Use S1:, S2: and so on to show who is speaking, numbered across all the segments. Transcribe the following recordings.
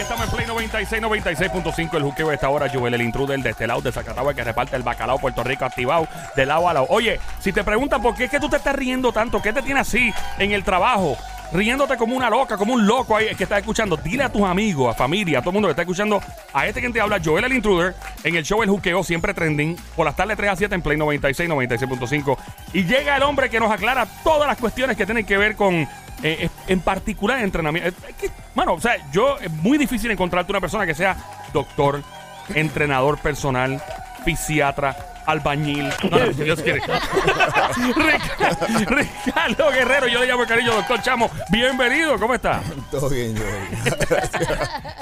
S1: estamos en Play 96, 96.5. El juqueo de esta hora. Joel, el intruder de este lado de Zacatau, el que reparte el bacalao Puerto Rico activado de lado a lado. Oye, si te preguntan por qué es que tú te estás riendo tanto, ¿qué te tiene así en el trabajo? Riéndote como una loca, como un loco ahí que estás escuchando. Dile a tus amigos, a familia, a todo el mundo que está escuchando a este que te habla, Joel el Intruder, en el show El Juqueo, siempre trending, por las tardes 3 a 7 en Play 96, 96.5. Y llega el hombre que nos aclara todas las cuestiones que tienen que ver con eh, en particular entrenamiento. Es que, Mano, o sea, yo es muy difícil encontrarte una persona que sea doctor, entrenador personal, fisiatra, albañil. No, Dios quiere. Rica- Ricardo Guerrero, yo le llamo cariño, doctor Chamo. Bienvenido, ¿cómo está?
S2: Todo bien, Joel.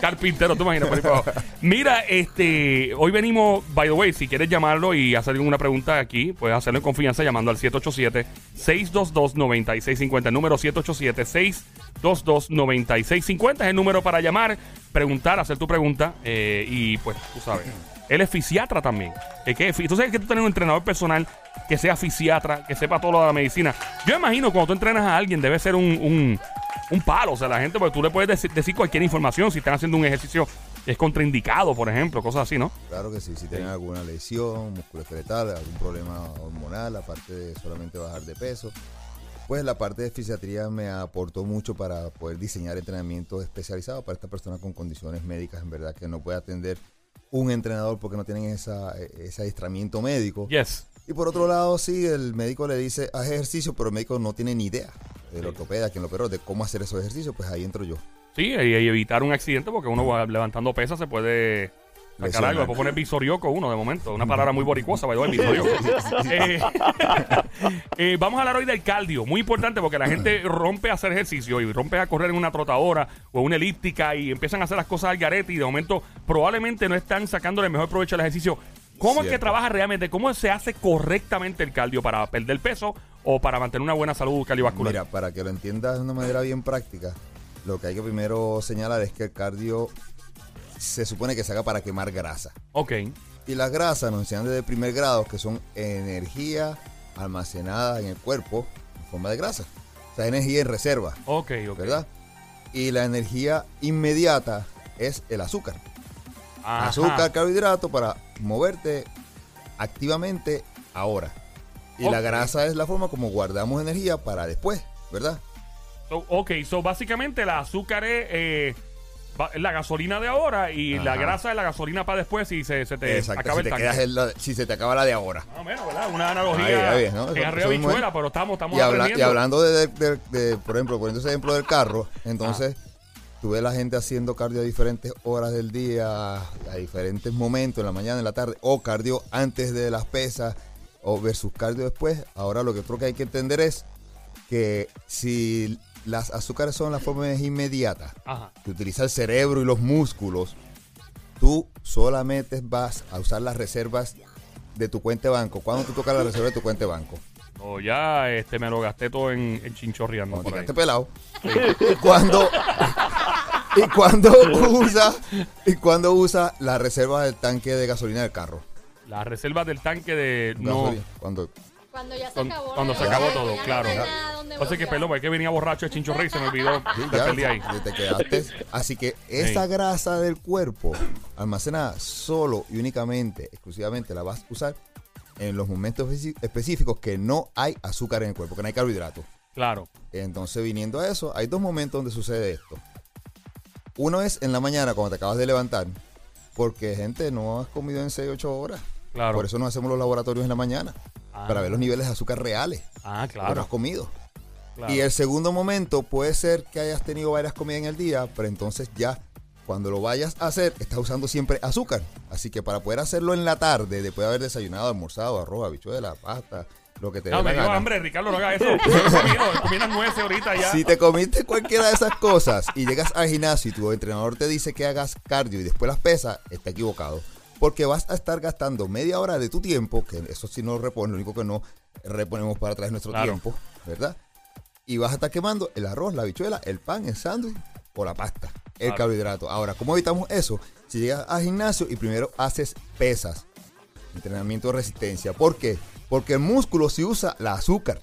S1: Carpintero, tú imaginas. por abajo. Mira, este, hoy venimos, by the way, si quieres llamarlo y hacer alguna pregunta aquí, puedes hacerlo en confianza llamando al 787-622-9650. El número 787-622-9650 es el número para llamar, preguntar, hacer tu pregunta eh, y pues, tú sabes. Él es fisiatra también. Es que, tú sabes que tú tienes un entrenador personal que sea fisiatra, que sepa todo lo de la medicina. Yo imagino cuando tú entrenas a alguien debe ser un, un, un palo. O sea, la gente, porque tú le puedes decir, decir cualquier información si están haciendo un ejercicio que es contraindicado, por ejemplo, cosas así, ¿no?
S2: Claro que sí, si tienen alguna lesión musculoesqueletal, algún problema hormonal, aparte de solamente bajar de peso, pues la parte de fisiatría me aportó mucho para poder diseñar entrenamientos especializados para esta persona con condiciones médicas, en verdad, que no puede atender un entrenador porque no tienen esa, ese adiestramiento médico.
S1: Yes.
S2: Y por otro lado, sí, el médico le dice, haz ejercicio, pero el médico no tiene ni idea, el ortopeda, quien lo operó, de cómo hacer esos ejercicios, pues ahí entro yo.
S1: Sí, y evitar un accidente porque uno va levantando pesas se puede sacar algo. Después poner visorioco uno de momento. Una palabra muy boricuosa, the way, visorioco. Eh, eh, vamos a hablar hoy del cardio. Muy importante porque la gente rompe a hacer ejercicio y rompe a correr en una trotadora o una elíptica y empiezan a hacer las cosas al garete y de momento probablemente no están sacándole el mejor provecho al ejercicio. ¿Cómo es que trabaja realmente? ¿Cómo se hace correctamente el cardio para perder peso o para mantener una buena salud cardiovascular?
S2: Mira, para que lo entiendas de una manera bien práctica, lo que hay que primero señalar es que el cardio se supone que se haga para quemar grasa.
S1: Ok.
S2: Y las grasas nos enseñan desde primer grado que son energía almacenada en el cuerpo en forma de grasa. O sea, energía en reserva,
S1: Ok, ok.
S2: ¿verdad? Y la energía inmediata es el azúcar.
S1: Ajá.
S2: Azúcar, carbohidrato para moverte activamente ahora. Y la grasa es la forma como guardamos energía para después, ¿verdad?
S1: So, ok, so básicamente el azúcar es eh, va- la gasolina de ahora y la
S2: Ajá.
S1: grasa es la gasolina para después si se, se te
S2: Exacto,
S1: acaba
S2: si
S1: el
S2: te,
S1: tanque.
S2: quedas en la- si se te acaba la de ahora.
S1: Más o menos, ¿verdad? Una analogía
S2: Ahí, ahí, ¿no?
S1: que
S2: Eso-
S1: arriba
S2: eso mismo
S1: bichuela,
S2: es.
S1: pero estamos, estamos
S2: Y, habla- y hablando de, de- de- de, por ejemplo, poniendo ese ejemplo del carro, entonces tú ves la gente haciendo cardio a diferentes horas del día, a diferentes momentos, en la mañana, en la tarde, o cardio antes de las pesas, o versus cardio después. Ahora lo que creo que hay que entender es que si las azúcares son la forma de energía inmediata,
S1: Ajá.
S2: que utiliza el cerebro y los músculos, tú solamente vas a usar las reservas de tu cuenta de banco. ¿Cuándo tú tocas la reserva de tu cuenta de banco?
S1: O ya este, me lo gasté todo en, en chinchorreando
S2: Cuando te pelado. Y cuando, y cuando usa, y cuando usa la reserva del tanque de gasolina del carro.
S1: Las reservas del tanque de... No,
S2: Gasolina. Cuando,
S3: Cuando ya se
S1: Cuando-
S3: acabó.
S1: cuando
S3: la
S1: se acabó todo,
S3: ya no
S1: claro. Pasa que, perdón, porque es que venía borracho de chinchorre y se me olvidó.
S2: sí, ya,
S1: perdí ahí.
S2: te quedaste. Así que esa
S1: Sí.
S2: grasa del cuerpo almacenada solo y únicamente, exclusivamente la vas a usar en los momentos específicos que no hay azúcar en el cuerpo, que no hay carbohidratos.
S1: Claro.
S2: Entonces, viniendo a eso, hay dos momentos donde sucede esto. Uno es en la mañana, cuando te acabas de levantar, porque, gente, no has comido en 6, 8 horas.
S1: Claro.
S2: Por eso nos hacemos los laboratorios en la mañana,
S1: Ah.
S2: para ver los niveles de azúcar reales.
S1: Ah,
S2: Porque no
S1: claro.
S2: has comido.
S1: Claro.
S2: Y el segundo momento puede ser que hayas tenido varias comidas en el día, pero entonces ya cuando lo vayas a hacer, estás usando siempre azúcar. Así que para poder hacerlo en la tarde, después de haber desayunado, almorzado, arroz, habichuela, pasta, lo que te
S1: No, me dio hambre, Ricardo, no haga eso. Comido, comí unas nueces ahorita ya.
S2: Si te comiste cualquiera de esas cosas y llegas al gimnasio y tu entrenador te dice que hagas cardio y después las pesas, está equivocado. Porque vas a estar gastando media hora de tu tiempo, que eso sí no repones, lo único que no reponemos para atrás nuestro
S1: Claro.
S2: tiempo, ¿verdad? Y vas a estar quemando el arroz, la habichuela, el pan, el sándwich o la pasta, el
S1: Claro.
S2: carbohidrato. Ahora, ¿cómo evitamos eso? Si llegas al gimnasio y primero haces pesas, entrenamiento de resistencia. ¿Por qué? Porque el músculo sí usa el azúcar.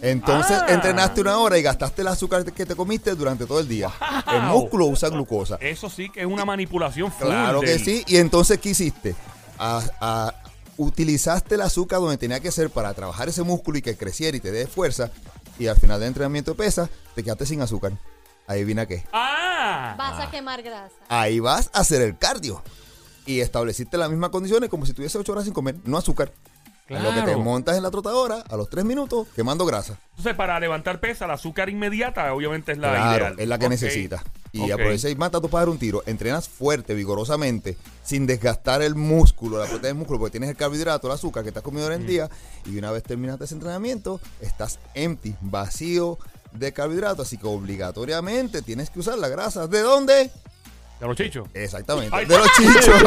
S2: Entonces
S1: Ah.
S2: entrenaste una hora y gastaste el azúcar que te comiste durante todo el día. El músculo usa glucosa.
S1: Eso sí que es una manipulación full
S2: Claro que sí. Y entonces, ¿qué hiciste? A- a- utilizaste el azúcar donde tenía que ser para trabajar ese músculo y que creciera y te dé fuerza. Y al final del entrenamiento de pesa, te quedaste sin azúcar. Adivina qué.
S1: ¡Ah!
S3: Vas a quemar grasa.
S2: Ahí vas a hacer el cardio. Y estableciste las mismas condiciones como si tuviese ocho horas sin comer, no azúcar. A Lo que te montas en la trotadora a los tres minutos quemando grasa.
S1: Entonces, para levantar pesa, la azúcar inmediata obviamente es la
S2: claro,
S1: ideal.
S2: es la que necesitas. Y
S1: Ok.
S2: aprovecha y mata tu pájaro un tiro. Entrenas fuerte, vigorosamente, sin desgastar el músculo, la proteína del músculo, porque tienes el carbohidrato, el azúcar que estás comiendo en el día. Y una vez terminaste ese entrenamiento, estás empty, vacío de carbohidrato. Así que obligatoriamente tienes que usar la grasa. ¿De dónde?
S1: De los chichos.
S2: Exactamente.
S1: Ay.
S2: de los chichos.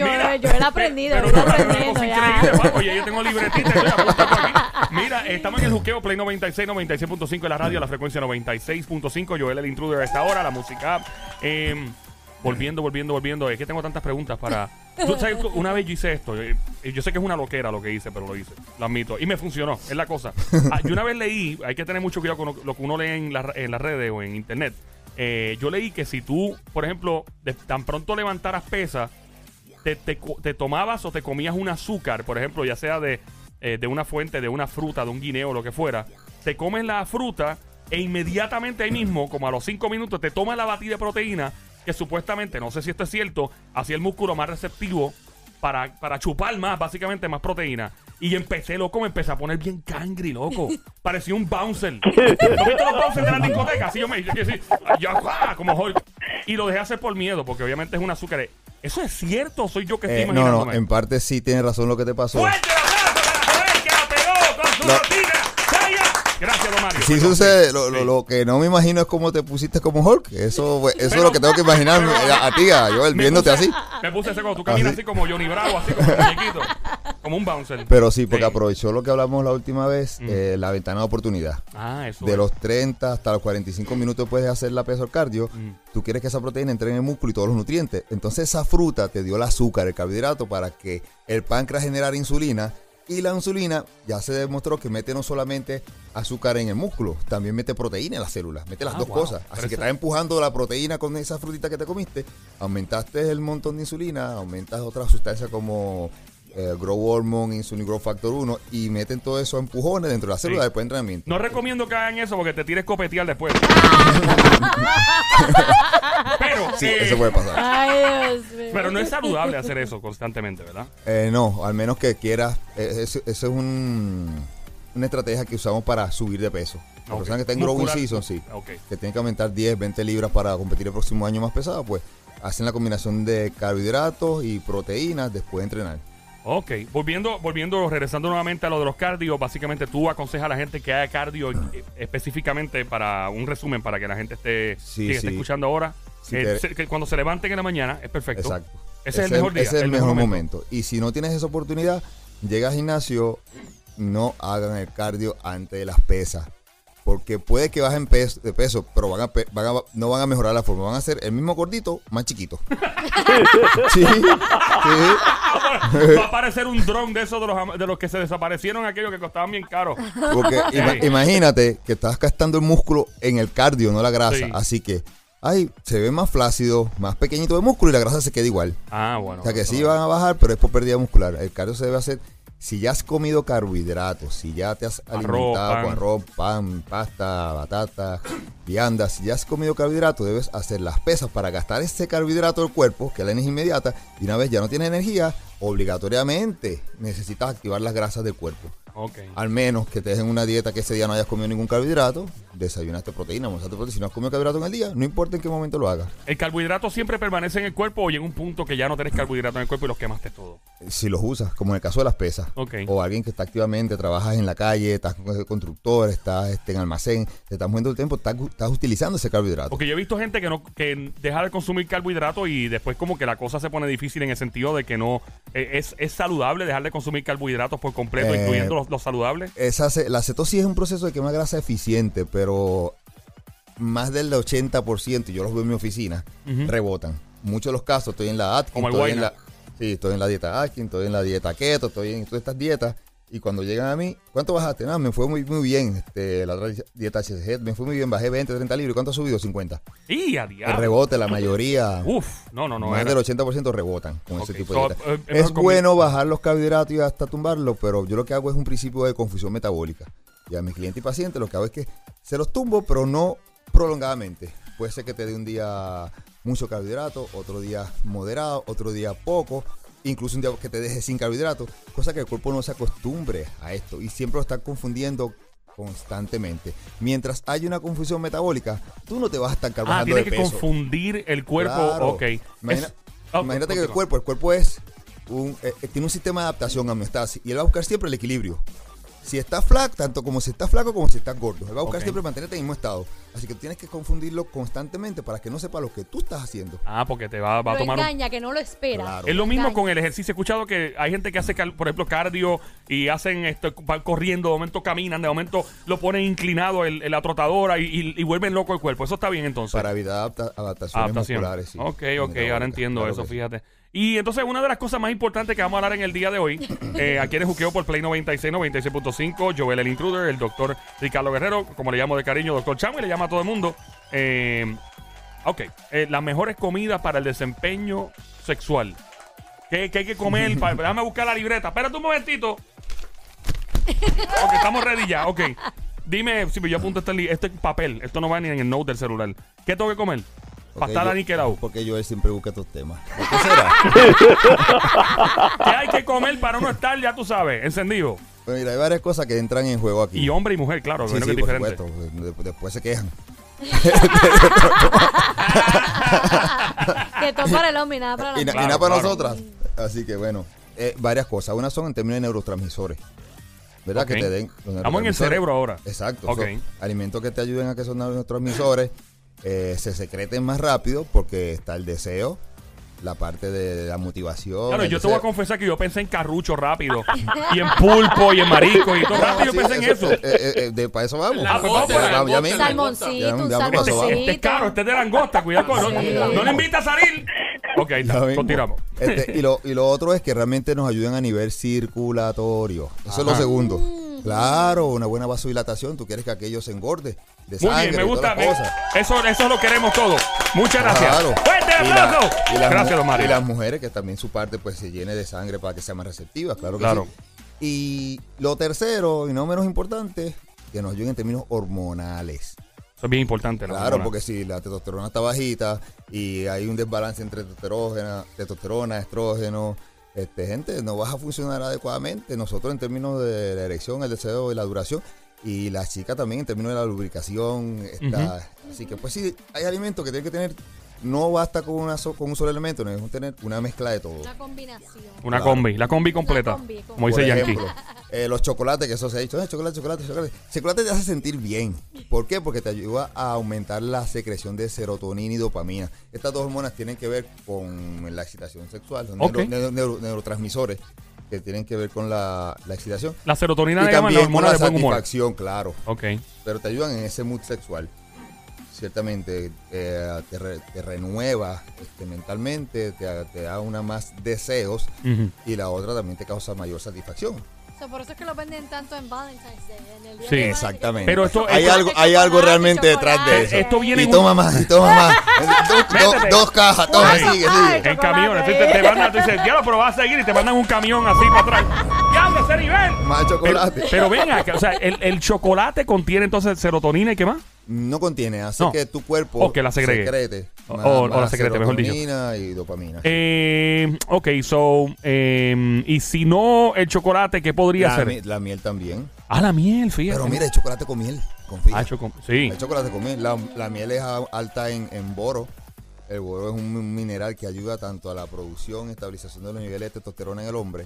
S3: Yo, yo he aprendido,
S1: Pero
S3: he
S1: no, una
S3: aprendiendo ya.
S1: Oye, yo tengo libretita, apuntando aquí. Mira, estamos en el juqueo Play 96, 96.5 en la radio, la frecuencia 96.5. Joel el intruder a esta hora, la música. eh, volviendo, volviendo, volviendo. Es que tengo tantas preguntas para. Tú sabes, una vez yo hice esto. eh, Yo sé que es una loquera lo que hice, pero lo hice. Lo admito. Y me funcionó. Es la cosa. Ah, Yo una vez leí, hay que tener mucho cuidado con lo, lo que uno lee en, la- en las redes o en internet. Eh, yo leí que si tú, por ejemplo, de- tan pronto levantaras pesas, te, te tomabas o te comías un azúcar, por ejemplo, ya sea de, eh, de una fuente, de una fruta, de un guineo, lo que fuera, te comes la fruta e inmediatamente ahí mismo, como a los 5 minutos, te tomas la batida de proteína, que supuestamente, no sé si esto es cierto, hacía el músculo más receptivo para, para chupar más, básicamente más proteína. Y empecé, loco, me empecé a poner bien cangri, loco. Parecía un bouncer. ¿No viste los bouncers de la discoteca? Así yo me yo, sí, yo, ¡ah! como Hulk. Y lo dejé hacer por miedo, porque obviamente es un azúcar. ¿Eso es cierto o soy yo que estoy
S2: Eh, no,
S1: imaginándome?
S2: no, en parte sí tienes razón lo que te pasó.
S1: ¡Fuerte el aplauso para Joel, que la pegó con su
S2: Lo-
S1: rutina! ¡Vaya! Mario.
S2: Sí
S1: Perdón,
S2: sucede, lo, lo- lo que no me imagino es cómo te pusiste como Hulk. Eso, eso
S1: Pero-
S2: es lo que tengo que imaginar a, a ti, a Joel, viéndote
S1: puse-
S2: así.
S1: Me puse ese como tú caminas
S2: Así.
S1: así como Johnny Bravo, así como chiquito. Como un bouncer.
S2: Pero sí, porque
S1: Sí.
S2: aprovechó lo que hablamos la última vez,
S1: Mm.
S2: eh, la ventana de oportunidad.
S1: Ah, eso.
S2: De
S1: es.
S2: los 30 hasta los 45 minutos puedes hacer la peso al cardio.
S1: Mm.
S2: Tú quieres que esa proteína entre en el músculo y todos los nutrientes. Entonces esa fruta te dio el azúcar, el carbohidrato, para que el páncreas generara insulina. Y la insulina ya se demostró que mete no solamente azúcar en el músculo, también mete proteína en las células, mete las
S1: Ah,
S2: dos
S1: wow.
S2: cosas. Así que estás empujando la proteína con esa frutita que te comiste, aumentaste el montón de insulina, aumentas otras sustancias como eh, Grow Hormone, Insulin Growth Factor 1 y meten todo eso a empujones dentro de la célula
S1: Sí.
S2: después de entrenamiento.
S1: No recomiendo que hagan eso porque te tires copetear después. pero,
S2: Sí,
S1: eh,
S2: eso puede pasar.
S3: Ay, Dios mío.
S1: pero no es saludable hacer eso constantemente, ¿verdad?
S2: Eh, no, al menos que quieras. eh, Eso, eso es un, una estrategia que usamos para subir de peso. La
S1: Ok.
S2: persona que está en growing season, sí. Que tiene que aumentar 10, 20 libras para competir el próximo año más pesado, pues hacen la combinación de carbohidratos y proteínas después de entrenar.
S1: Ok, volviendo, volviendo, regresando nuevamente a lo de los cardio, básicamente tú aconsejas a la gente que haga cardio eh, específicamente para un resumen para que la gente esté,
S2: Sí,
S1: que esté
S2: sí.
S1: escuchando ahora.
S2: Si
S1: eh,
S2: te-
S1: se- que cuando se levanten en la mañana es perfecto.
S2: Exacto.
S1: Ese es el mejor día.
S2: Ese es el, mejor momento. Y si no tienes esa oportunidad, llega al gimnasio, no hagan el cardio antes de las pesas. Porque puede que bajen peso, de peso, pero van a, pe- van a- no van a mejorar la forma. Van a hacer el mismo gordito, más chiquito. sí, sí.
S1: Va a aparecer un dron de esos de los, de los que se desaparecieron, aquellos que costaban bien caro.
S2: Porque ima- imagínate que estás gastando el músculo en el cardio, no la grasa.
S1: Sí.
S2: Así que, ay, se ve más flácido, más pequeñito de músculo y la grasa se queda igual.
S1: Ah, bueno.
S2: O sea que sí van a bajar, pero es por pérdida muscular. El cardio se debe hacer si ya has comido carbohidratos, si ya te has
S1: Arroz,
S2: alimentado
S1: pan.
S2: con arroz, pan, pasta, batata, viandas, si ya has comido carbohidratos, debes hacer las pesas para gastar ese carbohidrato del cuerpo, que es la energía inmediata, y una vez ya no tienes energía, obligatoriamente necesitas activar las grasas del cuerpo.
S1: Ok.
S2: Al menos que te dejen una dieta que ese día no hayas comido ningún carbohidrato, desayunaste proteína, almorzaste proteína. Si no has comido carbohidrato en el día, no importa en qué momento lo hagas.
S1: ¿El carbohidrato siempre permanece en el cuerpo o llega un punto que ya no tenés carbohidrato en el cuerpo y los quemaste todo?
S2: Si los usas, como en el caso de las pesas. O alguien que está activamente, trabajas en la calle, estás con el constructor, estás este, en almacén, te estás moviendo el tiempo, estás, estás utilizando ese carbohidrato.
S1: Porque yo he visto gente que no que deja de consumir carbohidratos y después como que la cosa se pone difícil en el sentido de que no eh, es, es saludable dejar de consumir carbohidratos por completo,
S2: Eh,
S1: incluyendo los, los saludables.
S2: Esa, la cetosis es un proceso de quema grasa eficiente, pero más del 80%, y yo los veo en mi oficina, rebotan. Muchos de los casos, estoy en la AT,
S1: Como el
S2: estoy en la... Sí, estoy en la dieta Atkins, estoy en la dieta keto, estoy en todas estas dietas. Y cuando llegan a mí, ¿cuánto bajaste? Nada, me fue muy, muy bien. Este, la otra dieta HCG me fue muy bien, bajé 20, 30 libras. ¿Cuánto ha subido? 50.
S1: Y a
S2: El
S1: diablo.
S2: rebote, la mayoría,
S1: Uf, no, no, no.
S2: más
S1: era-
S2: del 80% rebotan con ese tipo
S1: so,
S2: de dieta.
S1: eh, es
S2: bueno bajar los carbohidratos y hasta tumbarlos, pero yo lo que hago es un principio de confusión metabólica. Y a mis clientes y pacientes lo que hago es que se los tumbo, pero no prolongadamente. Puede ser que te dé un día mucho carbohidrato, otro día moderado, otro día poco, incluso un día que te deje sin carbohidratos, cosa que el cuerpo no se acostumbre a esto y siempre lo está confundiendo constantemente. Mientras hay una confusión metabólica, tú no te vas a estar
S1: Ah,
S2: bajando de
S1: que
S2: peso.
S1: confundir el cuerpo.
S2: Claro.
S1: Ok.
S2: Imagina-
S1: Es- ah,
S2: Imagínate que el cuerpo, el cuerpo es un, eh, eh, tiene un sistema de adaptación a homeostasis y él va a buscar siempre el equilibrio. Si estás flaco, tanto como si estás flaco como si estás gordo, él va a buscar siempre mantenerte en el mismo estado. Así que tienes que confundirlo constantemente para que no sepa lo que tú estás haciendo.
S1: Ah, porque te va, va a tomar un-
S3: engaña, que no lo espera.
S2: Claro.
S1: Es lo mismo
S3: Engaña.
S1: con el ejercicio. He escuchado que hay gente que hace, por ejemplo, cardio y hacen esto, van corriendo, de momento caminan, de momento lo ponen inclinado en, en la trotadora y, y- y vuelven loco el cuerpo. Eso está bien entonces.
S2: Para evitar adapta- adaptaciones
S1: Adaptación.
S2: musculares. sí.
S1: ok, ok, ahora entiendo
S2: claro
S1: eso,
S2: sí.
S1: Y entonces una de las cosas más importantes que vamos a hablar en el día de hoy, eh, aquí en el Juqueo por Play 96, 96.5, Joel el Intruder, el doctor Ricardo Guerrero, como le llamo de cariño, doctor Chamo, y le llama a todo el mundo. Eh, ok, eh, las mejores comidas para el desempeño sexual. ¿Qué, qué hay que comer? Pa- déjame buscar la libreta. Espérate un momentito. Ok, estamos ready ya, ok. Dime, si yo apunto este, este papel, esto no va ni en el note del celular. ¿Qué tengo que comer?
S2: Ok,
S1: Para estar
S2: yo-
S1: aniquilado.
S2: Porque yo siempre busco estos temas. ¿Por qué será?
S1: ¿Qué hay que comer para no estar, ya tú sabes, encendido?
S2: Pues mira, hay varias cosas que entran en juego aquí.
S1: Y hombre y mujer, claro,
S2: Sí,
S1: menos
S2: sí,
S1: que es
S2: por
S1: diferente.
S2: supuesto. Después, se quejan.
S3: Que todo para el hombre y nada para la
S2: y, na- y nada para
S1: claro.
S2: nosotras. Así que bueno, eh, varias cosas. Una son en términos de neurotransmisores. ¿Verdad? Que te den.
S1: Estamos en el cerebro ahora.
S2: Exacto.
S1: Ok.
S2: son alimentos que te ayuden a que esos neurotransmisores eh, se secreten más rápido porque está el deseo, la parte de la motivación.
S1: Claro, yo te voy a confesar que yo pensé en carrucho rápido. y en pulpo y en marico y todo
S2: No,
S1: rápido
S2: sí,
S1: yo pensé en eso.
S2: eh, eh, eh, de, para eso vamos.
S3: Salmoncito, un.
S1: Este es caro, este es de langosta, cuidado con. No,
S3: Sí.
S1: no le invita a salir. Ok, continuamos.
S2: Este, y, lo, y lo otro es que realmente nos ayudan a nivel circulatorio. Eso es lo
S1: Ajá.
S2: Claro, una buena vasodilatación. Tú quieres que aquello se engorde de
S1: Muy
S2: sangre
S1: bien, me
S2: y
S1: gusta. me- eso, eso lo queremos todos. Muchas gracias.
S2: Claro.
S1: ¡Fuerte
S2: Y la-
S1: aplauso!
S2: y las
S1: Gracias, don Mario.
S2: Y las mujeres que también su parte pues se llene de sangre para que sea más receptiva, claro que
S1: Claro.
S2: sí. Y lo tercero, y no menos importante, que nos ayuden en términos hormonales.
S1: Eso es bien importante. la
S2: Claro, porque si la testosterona está bajita y hay un desbalance entre testosterona, testosterona estrógeno, este, gente, no vas a funcionar adecuadamente. Nosotros en términos de la erección, el deseo y la duración, y la chica también en términos de la lubricación. Está, Así que pues sí, hay alimentos que tienen que tener, no basta con, una so- con un solo elemento, necesitamos tener una mezcla de todo.
S3: Una combinación.
S1: Una
S2: Claro.
S1: combi, la combi completa.
S3: combi, combi.
S1: Como dice
S2: Por
S1: Yankee.
S2: ejemplo, eh, los chocolates, que eso se ha dicho, eh, chocolate, chocolate, chocolate. Chocolate te hace sentir bien. ¿Por qué? Porque te ayuda a aumentar la secreción de serotonina y dopamina. Estas dos hormonas tienen que ver con la excitación sexual, son
S1: Ok.
S2: neuro- neuro- neuro- neurotransmisores que tienen que ver con la, la excitación.
S1: La serotonina
S2: y
S1: llaman la
S2: también con
S1: hormona
S2: la
S1: de buen humor.
S2: satisfacción, claro.
S1: Ok.
S2: Pero te ayudan en ese mood sexual. Ciertamente, eh, te, re- te renueva este, mentalmente, te, te da una más deseos y la otra también te causa mayor satisfacción.
S3: So, por eso es que lo venden tanto en Valentine's Day. En el día
S1: Sí,
S3: de.
S2: Exactamente.
S1: Pero esto-
S2: hay
S1: esto-
S2: algo, hay algo realmente detrás de eso.
S1: Esto viene
S2: y toma más, y toma más. dos, dos-
S1: Métete.
S2: dos cajas, toma, sigue, sigue.
S1: En camiones. Te, te mandan, tú dices, diablo, pero vas a seguir y te mandan un camión así para atrás. ¡Diablo, ese nivel!
S2: Más
S1: Pero,
S2: chocolate.
S1: pero ven acá, o sea, el, el chocolate contiene entonces serotonina y qué más?
S2: No contiene, hace
S1: No.
S2: que tu cuerpo
S1: O que la segregue.
S2: secrete.
S1: O-
S2: más-
S1: o- o la secrete, mejor dicho.
S2: y dopamina.
S1: Eh, ok, so, eh, y si no el chocolate, ¿qué podría ser?
S2: mi- la miel también.
S1: Ah, la miel, fíjate.
S2: Pero mira, hay chocolate con miel. Confía.
S1: Ah, choco- sí.
S2: Hay chocolate con miel. La, la miel es alta en, en boro. El boro es un mineral que ayuda tanto a la producción estabilización de los niveles de testosterona en el hombre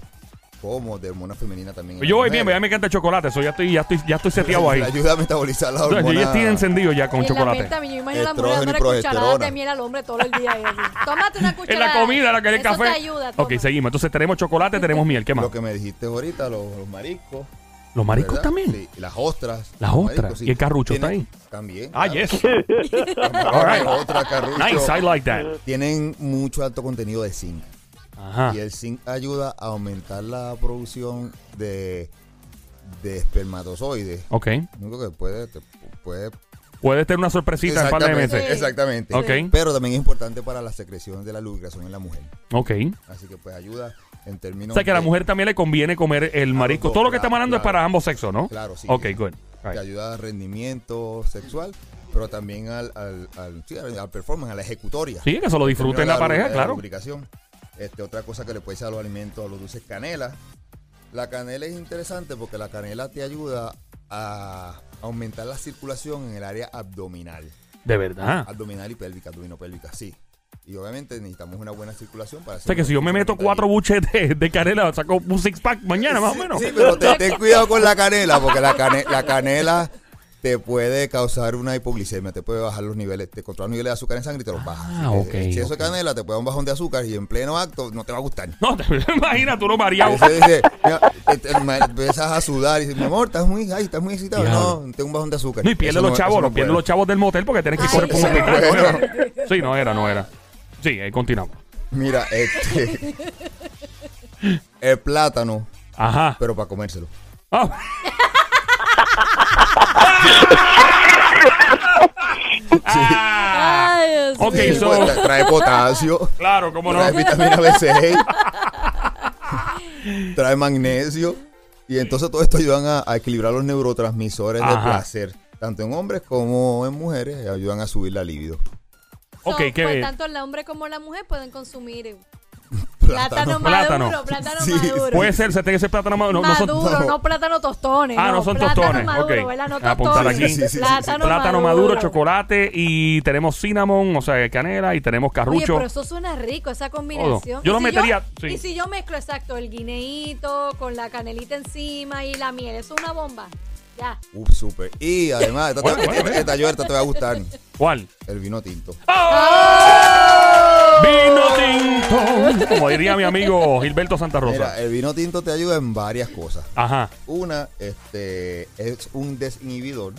S2: como de hormona femenina también. en
S1: Yo
S2: la
S1: voy bien,
S2: mujer.
S1: ya me encanta el chocolate, so ya estoy, ya estoy, ya estoy seteado ahí.
S2: Ayuda a metabolizar la
S1: Yo
S2: hormona.
S1: ya estoy encendido ya con
S3: en la
S1: chocolate.
S3: miel también, yo imagino a la mujer cucharadas
S2: progesterona.
S3: de miel al hombre todo el día. Tómate una
S1: En
S3: cucharada.
S1: la comida, la que el
S3: Eso
S1: café.
S3: te ayuda.
S1: ok, seguimos. Entonces tenemos chocolate, tenemos miel. ¿Qué más?
S2: Lo que me dijiste ahorita, los, los mariscos.
S1: Los mariscos
S2: ¿verdad?
S1: también.
S2: Sí, y las ostras.
S1: Las ostras.
S2: mariscos,
S1: ¿Y el carrucho está ahí?
S2: También.
S1: Ah,
S2: claro.
S1: yes.
S2: All
S1: right.
S2: Otra carrucho.
S1: Nice, I like that.
S2: Tienen mucho alto contenido de zinc.
S1: Ajá.
S2: Y el zinc ayuda a aumentar la producción de, de espermatozoides.
S1: Ok.
S2: Único que puede, te puede
S1: Puede tener una sorpresita en par de meses.
S2: Exactamente.
S1: Ok.
S2: Pero también es importante para la secreción de la lubricación en la mujer.
S1: Ok.
S2: Así que pues ayuda en términos
S1: O sea que a la mujer también le conviene comer el marisco.
S2: dos,
S1: Todo lo que
S2: claro,
S1: estamos hablando es para ambos sexos, ¿no?
S2: Claro, sí.
S1: Ok, good. Right.
S2: ayuda al rendimiento sexual, pero también al, al, al, sí, al- performance, a la ejecutoria.
S1: Sí, que se lo disfruten la pareja, claro.
S2: lubricación. Este, otra cosa que le puede echar a los alimentos, a los dulces, canela. La canela es interesante porque la canela te ayuda a aumentar la circulación en el área abdominal.
S1: De verdad.
S2: Abdominal y pélvica, abdominopélvica, sí. Y obviamente necesitamos una buena circulación para
S1: O sea que si yo me meto cuatro buches de, de canela, saco un six pack mañana, más o menos.
S2: Sí, pero te- ten cuidado con la canela, porque la, cane- la canela te puede causar una hipoglicemia, te puede bajar los niveles, te controla los niveles de azúcar en sangre y te los baja.
S1: Ah, ok,
S2: Si eso
S1: ok.
S2: es canela, te puede dar un bajón de azúcar y en pleno acto no te va a gustar.
S1: No, te imaginas, tú lo mareado.
S2: Empiezas a sudar y dices, mi amor, estás muy, ay, estás muy excitado. No, tengo un bajón de azúcar.
S1: No, y pierde
S2: Eso
S1: los
S2: no-
S1: chavos, no
S2: no
S1: pierde
S2: puede.
S1: los chavos del motel porque tienes que
S3: Ay,
S1: correr por un hospital. ¿no era? Sí, no era, no era. Sí, ahí continuamos.
S2: Mira, este. el plátano,
S1: Ajá.
S2: pero para comérselo.
S1: Ah.
S3: Ay, Dios
S1: Ok,
S3: mío.
S1: so-
S2: Pues, trae potasio.
S1: Claro, cómo no.
S2: Trae vitamina B6. trae magnesio. Y entonces todo esto ayudan a, a equilibrar los neurotransmisores del
S1: Ajá.
S2: placer. Tanto en hombres como en mujeres. y Ayudan a subir la libido.
S1: Ok,
S3: So,
S1: qué
S3: pues,
S1: bien.
S3: tanto el hombre como la mujer pueden consumir eh, plátano,
S1: Plátano.
S3: maduro, plátano
S2: Sí,
S3: maduro.
S1: Puede ser, se tiene que ser plátano maduro. No, no son-
S3: maduro, no,
S2: no.
S3: plátano tostones.
S1: Ah, no son
S3: plátano
S1: tostones,
S3: Maduro,
S1: ok.
S3: ¿verdad? No
S1: Voy a apuntar aquí.
S2: Sí, sí, sí, sí,
S3: plátano,
S1: plátano maduro, chocolate y tenemos cinnamon, o sea, canela y tenemos
S3: Oye,
S1: carrucho.
S3: pero eso suena rico, esa combinación.
S1: Yo lo
S3: si
S1: metería, sí.
S3: Y si yo mezclo exacto el guineíto con la canelita encima y la miel, eso es una bomba. Ya.
S2: Uf, súper. Y además, esta, esta,
S1: bueno,
S2: esta, esta, Joel, esta te va a gustar.
S1: ¿Cuál?
S2: El vino tinto.
S1: Vino tinto. Como diría mi amigo Gilberto Santa Rosa.
S2: Mira, el vino tinto te ayuda en varias cosas.
S1: Ajá.
S2: Una, este, es un desinhibidor.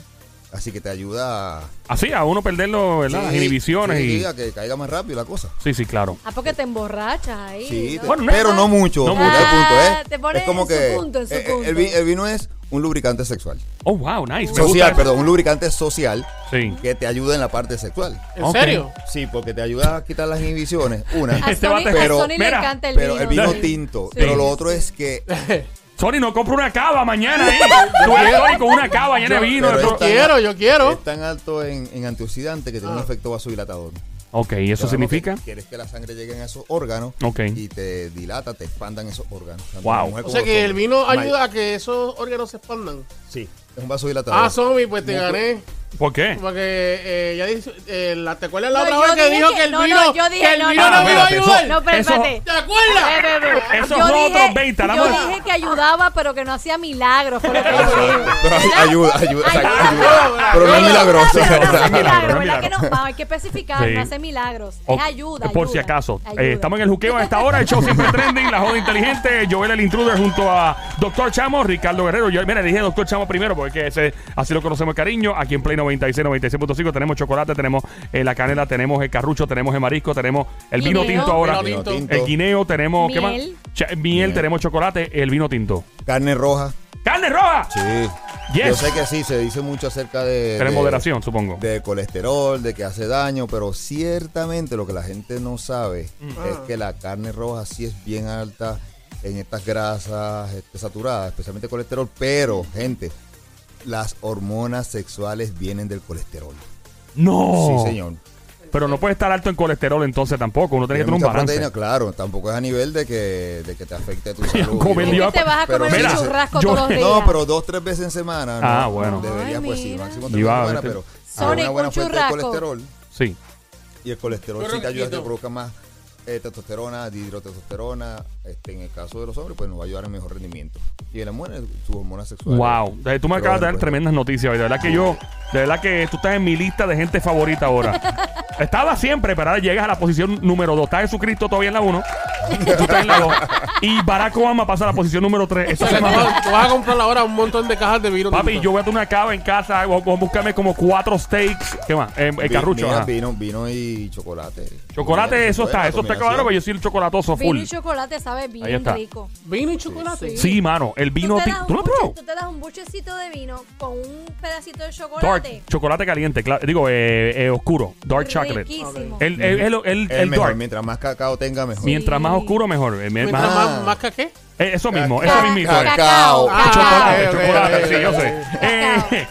S2: Así que te ayuda a...
S1: Así, a uno perderlo, ¿verdad? Las
S2: Sí,
S1: inhibiciones
S2: sí,
S1: y.
S2: que caiga más rápido la cosa.
S1: Sí, sí, claro.
S3: Ah, porque te emborrachas ahí.
S2: Sí,
S3: ¿no?
S2: te-
S1: Bueno, no-
S2: pero no mucho.
S1: no
S2: es
S1: mucho.
S2: el punto,
S3: Ah,
S2: ¿eh?
S3: te pone
S2: es como
S3: en su
S2: que
S3: punto, en su
S2: eh,
S3: punto.
S2: El vino es un lubricante sexual.
S1: Oh, wow, nice. Me
S2: Social,
S1: gusta.
S2: perdón, un lubricante social
S1: Sí.
S2: que te ayuda en la parte sexual.
S4: ¿En serio?
S2: Sí, porque te ayuda a quitar las inhibiciones. Una.
S3: A
S1: Este
S3: Sony, a
S2: pero-
S3: Sony le
S1: mira,
S3: encanta el
S2: pero
S3: vino.
S2: el vino
S3: sí.
S2: tinto.
S3: Sí.
S2: Pero lo otro es que
S1: Sony, no compro una cava mañana ahí. Tú Sony con una cava llena de vino.
S2: esta-
S4: Quiero, yo quiero.
S2: es tan alto en, en antioxidante que tiene un efecto vasodilatador.
S1: Ok, ¿y eso significa?
S2: que Quieres que la sangre llegue a esos órganos
S1: Ok.
S2: y te dilata, te expandan esos órganos.
S1: Wow.
S4: O sea que el vino ayuda a que esos órganos se expandan.
S2: Sí, es un vasodilatador.
S4: Ah, zombie, pues te gané.
S1: ¿Por qué?
S4: Porque eh, ya dice, eh, la, ¿te acuerdas la
S3: No,
S4: otra
S3: yo
S4: vez que
S3: dije
S4: dijo
S3: que-
S4: que el
S3: no,
S4: vino,
S3: no, yo dije,
S4: que el
S3: no,
S4: vino
S3: no,
S4: no,
S1: no,
S4: me iba a
S1: espérate, eso-
S4: ayudar?
S3: No, pero
S1: Eso-
S3: espérate.
S4: ¿Te acuerdas?
S1: Son
S3: dije-
S1: otros 20,
S3: Yo
S1: hablamos-
S3: dije que ayudaba, pero que no hacía milagros. Fue lo que.
S2: Pero ayuda, ayuda, ayuda, exacto,
S3: Ayuda.
S2: ayuda. Pero no es milagroso.
S3: Hay que especificar, no hace milagros. Es ayuda,
S1: Por si acaso. Eh, estamos en el juqueo a esta hora. El show siempre trending. La joda inteligente. Joel el intruder junto a Doctor Chamo, Ricardo Guerrero. Yo, mira, dije Doctor Chamo primero porque ese, así lo conocemos cariño. Aquí en Play 96, 96.5 tenemos chocolate, tenemos eh, la canela, tenemos el carrucho, tenemos el marisco, tenemos el vino
S3: Guineo.
S1: tinto ahora.
S4: Vino tinto.
S2: tinto.
S1: El guineo, tenemos. ¿Qué más?
S3: Miel.
S1: Cha- miel,
S2: Miel.
S1: tenemos chocolate, el vino tinto.
S2: Carne roja.
S1: ¡Carne roja!
S2: Sí.
S1: Yes.
S2: Yo sé que sí, se dice mucho acerca de.
S1: Pero en
S2: de-
S1: moderación, supongo.
S2: De colesterol, de que hace daño, pero ciertamente lo que la gente no sabe
S1: Mm.
S2: es que la carne roja sí es bien alta en estas grasas este, saturadas, especialmente colesterol, pero gente, las hormonas sexuales vienen del colesterol.
S1: No.
S2: Sí, señor.
S1: Pero no puede estar alto en colesterol entonces tampoco. Uno tiene que tener un balance.
S2: proteína, claro, tampoco es a nivel de que, de que te afecte tu
S1: Sí,
S2: salud.
S1: comer
S3: que te vas a
S2: Pero
S3: comer
S1: mira,
S3: un churrasco
S1: yo-
S3: todos los días.
S2: No, pero dos, tres veces en semana.
S1: Ah,
S2: no,
S1: bueno.
S2: Debería,
S3: Ay,
S2: pues sí, máximo
S1: Y
S2: tres
S1: va,
S2: veces en semana, pero
S3: Sonic,
S2: hay una buena
S3: un
S2: fuente de colesterol.
S1: Sí.
S2: Y el colesterol sí te ayuda a que produzca más eh, testosterona, dihidrotestosterona. Este, en el caso de los hombres, pues nos va a ayudar a mejor rendimiento. Y en las mujeres, sus hormonas sexuales.
S1: Wow, Eh, tú me acabas de dar
S2: pues,
S1: tremendas noticias hoy. De verdad que yo, de verdad que tú estás en mi lista de gente favorita ahora. Estaba siempre, pero ahora llegas a la posición número 2. Está Jesucristo todavía en la 1. Tú estás en la 2. Y Barack Obama pasa a la posición número 3. Eso
S4: O
S1: se
S4: sea, tú,
S1: llama...
S4: vas, tú vas a comprar ahora un montón de cajas de vino.
S1: Papi, yo voy a tener una cava en casa, voy a buscarme como cuatro steaks. ¿Qué más? Eh, el
S2: Vi-
S1: carrucho.
S2: mira,
S1: ajá.
S2: vino, vino y chocolate.
S1: Chocolate, eso está, eso está claro, pero yo soy el chocolatoso
S3: Vino
S1: full.
S3: y chocolate sabe
S1: Ahí
S3: bien
S1: está.
S3: rico.
S4: Vino y chocolate.
S1: Sí, mano, el vino.
S3: tú, te
S1: ti-
S3: das
S1: ¿Tú
S3: un
S1: lo has probado?
S3: tú te das un buchecito de vino con un pedacito de
S1: Dark,
S3: chocolate.
S1: chocolate caliente, cla- digo, eh, eh, oscuro. Dark chocolate.
S3: Riquísimo.
S1: El, el, el, el-
S2: Es
S1: el
S2: mejor,
S1: dark.
S2: mientras más cacao tenga, mejor.
S1: Mientras más. Oscuro, mejor. Eh,
S4: Mientras
S1: más-
S4: más, más que qué.
S1: eh, eso mismo, eso mismito. es.
S2: Cacao.
S4: Ah,
S1: chocolate,
S4: ok, ok,
S1: chocolate,
S4: ok,
S1: sí, yo
S4: ok.
S1: sé. Eh,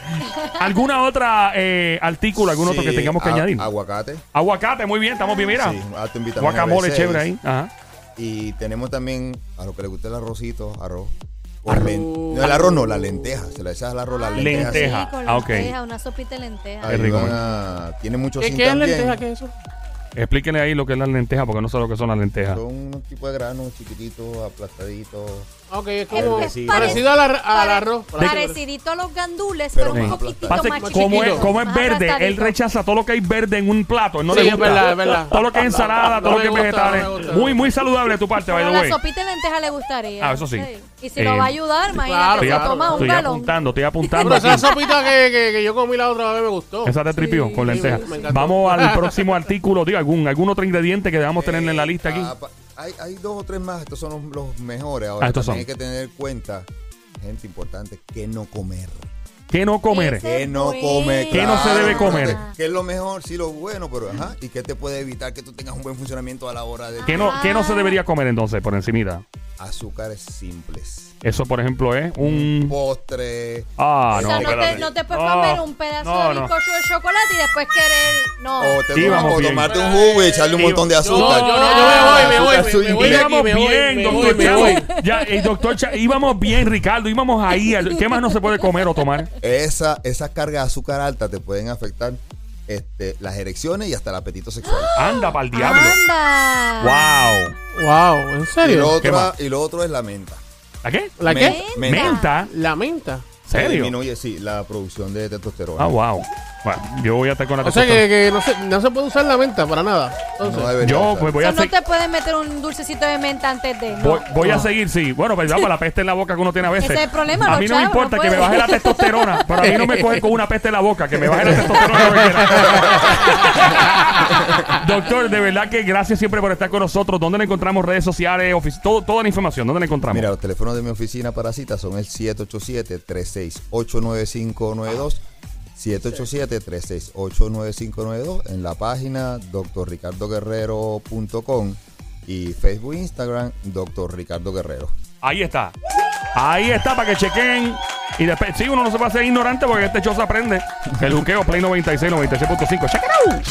S1: ¿Alguna otra eh, artículo, algún otro que
S2: Sí,
S1: tengamos que
S2: a-
S1: añadir?
S2: Aguacate.
S1: Aguacate, muy bien, estamos bien, mira.
S2: Sí, alto en vitamina
S1: Guacamole
S2: B6.
S1: chévere ahí. Ajá.
S2: Y tenemos también, a lo que le gusta el arrocito, arroz. con len- no, el arroz no, la lenteja. Se le echas al arroz la
S3: Ay,
S2: lenteja.
S1: Lenteja. Ah, ok.
S3: una sopita de lenteja.
S1: Qué rico, man.
S2: tiene mucho
S4: ¿Qué,
S2: zinc
S4: qué es
S2: también.
S4: lenteja? ¿Qué es eso?
S1: Explíquenle ahí lo que es la lenteja, porque no sé lo que son las lentejas.
S2: Son un tipo de granos chiquititos, aplastaditos.
S4: Ok, es como
S3: Es- es
S4: parecido al, ar- al arroz.
S3: Parecidito a los gandules,
S2: Pero
S3: pero, un poquitito
S1: Pasa
S3: más chiquito.
S1: como es, como es verde, él rechaza todo lo que hay verde en un plato. él No
S4: Sí,
S1: le
S4: es
S1: gusta.
S4: verdad, es verdad.
S1: Todo lo que es ensalada, todo
S4: No
S1: lo que es vegetales.
S4: no gusta.
S1: muy, muy saludable de tu parte, by the
S3: la
S1: way.
S3: sopita de lenteja le gustaría.
S1: Ah, eso sí.
S3: Y si
S1: Eh,
S3: lo va a ayudar,
S4: claro,
S3: imagínate,
S1: Estoy,
S3: se toma un
S1: estoy
S3: galón.
S1: apuntando, estoy apuntando.
S4: Pero esa sopita que, que, que yo comí la otra vez me gustó.
S1: Esa te tripió
S3: Sí.
S1: con.
S4: Sí, encantó.
S1: Vamos al próximo artículo. Diga, algún, algún otro ingrediente que debamos tener en la lista aquí.
S2: Hay, hay dos o tres más, estos son los, los mejores. Ahora
S1: Ah, estos
S2: también
S1: son.
S2: hay que tener cuenta, gente importante, que no comer.
S1: ¿Qué no comer?
S2: Que no
S3: buena.
S2: come.
S1: ¿Qué no se debe comer?
S2: ¿Qué es lo mejor? Sí, lo bueno, pero ajá. ¿Y qué te puede evitar que tú tengas un buen funcionamiento a la hora de
S1: ¿Qué no, ¿Qué no se
S3: Ah.
S1: debería comer entonces, por encimita?
S2: azúcares simples?
S1: Eso, por ejemplo, es un...
S2: Postre.
S1: Ah,
S3: o
S1: no,
S3: sea, no, te, no te puedes
S1: No,
S3: comer un pedazo
S1: no,
S3: de
S1: no.
S3: bizcocho de chocolate y después querer. No.
S2: O, te
S1: Sí, vamos
S2: o tomarte un jugo y echarle un montón de azúcar.
S4: yo, yo me voy, me voy, me, voy
S1: íbamos
S4: me voy,
S1: bien,
S4: me
S1: doctor
S4: me voy.
S1: Ya, eh, doctor Chavo, íbamos bien, Ricardo. Íbamos ahí. ¿Qué más no se puede comer o tomar?
S2: Esa, esa carga de azúcar alta te pueden afectar este, las erecciones y hasta el apetito sexual.
S1: Anda, para el diablo.
S3: Anda.
S1: Wow.
S4: Wow, ¿en
S2: Y lo,
S4: serio?
S1: ¿Qué
S2: otro,
S1: más?
S2: y lo otro es la menta.
S1: ¿La qué?
S4: ¿La qué?
S2: Menta.
S1: Menta.
S4: La menta.
S1: ¿Serio?
S2: Disminuye, sí, la producción de testosterona.
S1: Ah, wow. Bueno, yo voy a estar con la
S4: O sea
S1: testosterona.
S4: que, que no, se, no se puede usar la menta para nada. Entonces,
S2: No debería
S1: Yo
S2: usar.
S1: pues voy
S3: O
S1: a
S3: sea, no
S1: seguir.
S3: te puedes meter un dulcecito de menta antes de. No.
S1: Voy, voy a seguir, sí. Bueno, pues vamos, la peste en la boca que uno tiene a veces.
S3: Ese es el problema,
S1: A
S3: los
S1: mí no me
S3: chavos,
S1: importa
S3: no
S1: que me baje la testosterona, pero a mí no me coge con una peste en la boca, que me baje la testosterona. lo que quiera. Doctor, de verdad que gracias siempre por estar con nosotros. ¿Dónde le encontramos redes sociales, todo, toda la información? ¿Dónde la encontramos?
S2: Mira, los teléfonos de mi oficina para citas son el 787-368-9592. 787-368-9592 en la página drricardoguerrero.com y Facebook e Instagram Dr. Ricardo Guerrero.
S1: Ahí está. Ahí está para que chequen. Y después, sí, uno no se va a hacer ignorante porque este show se aprende. El juqueo Play 96, 96.5. Check it out.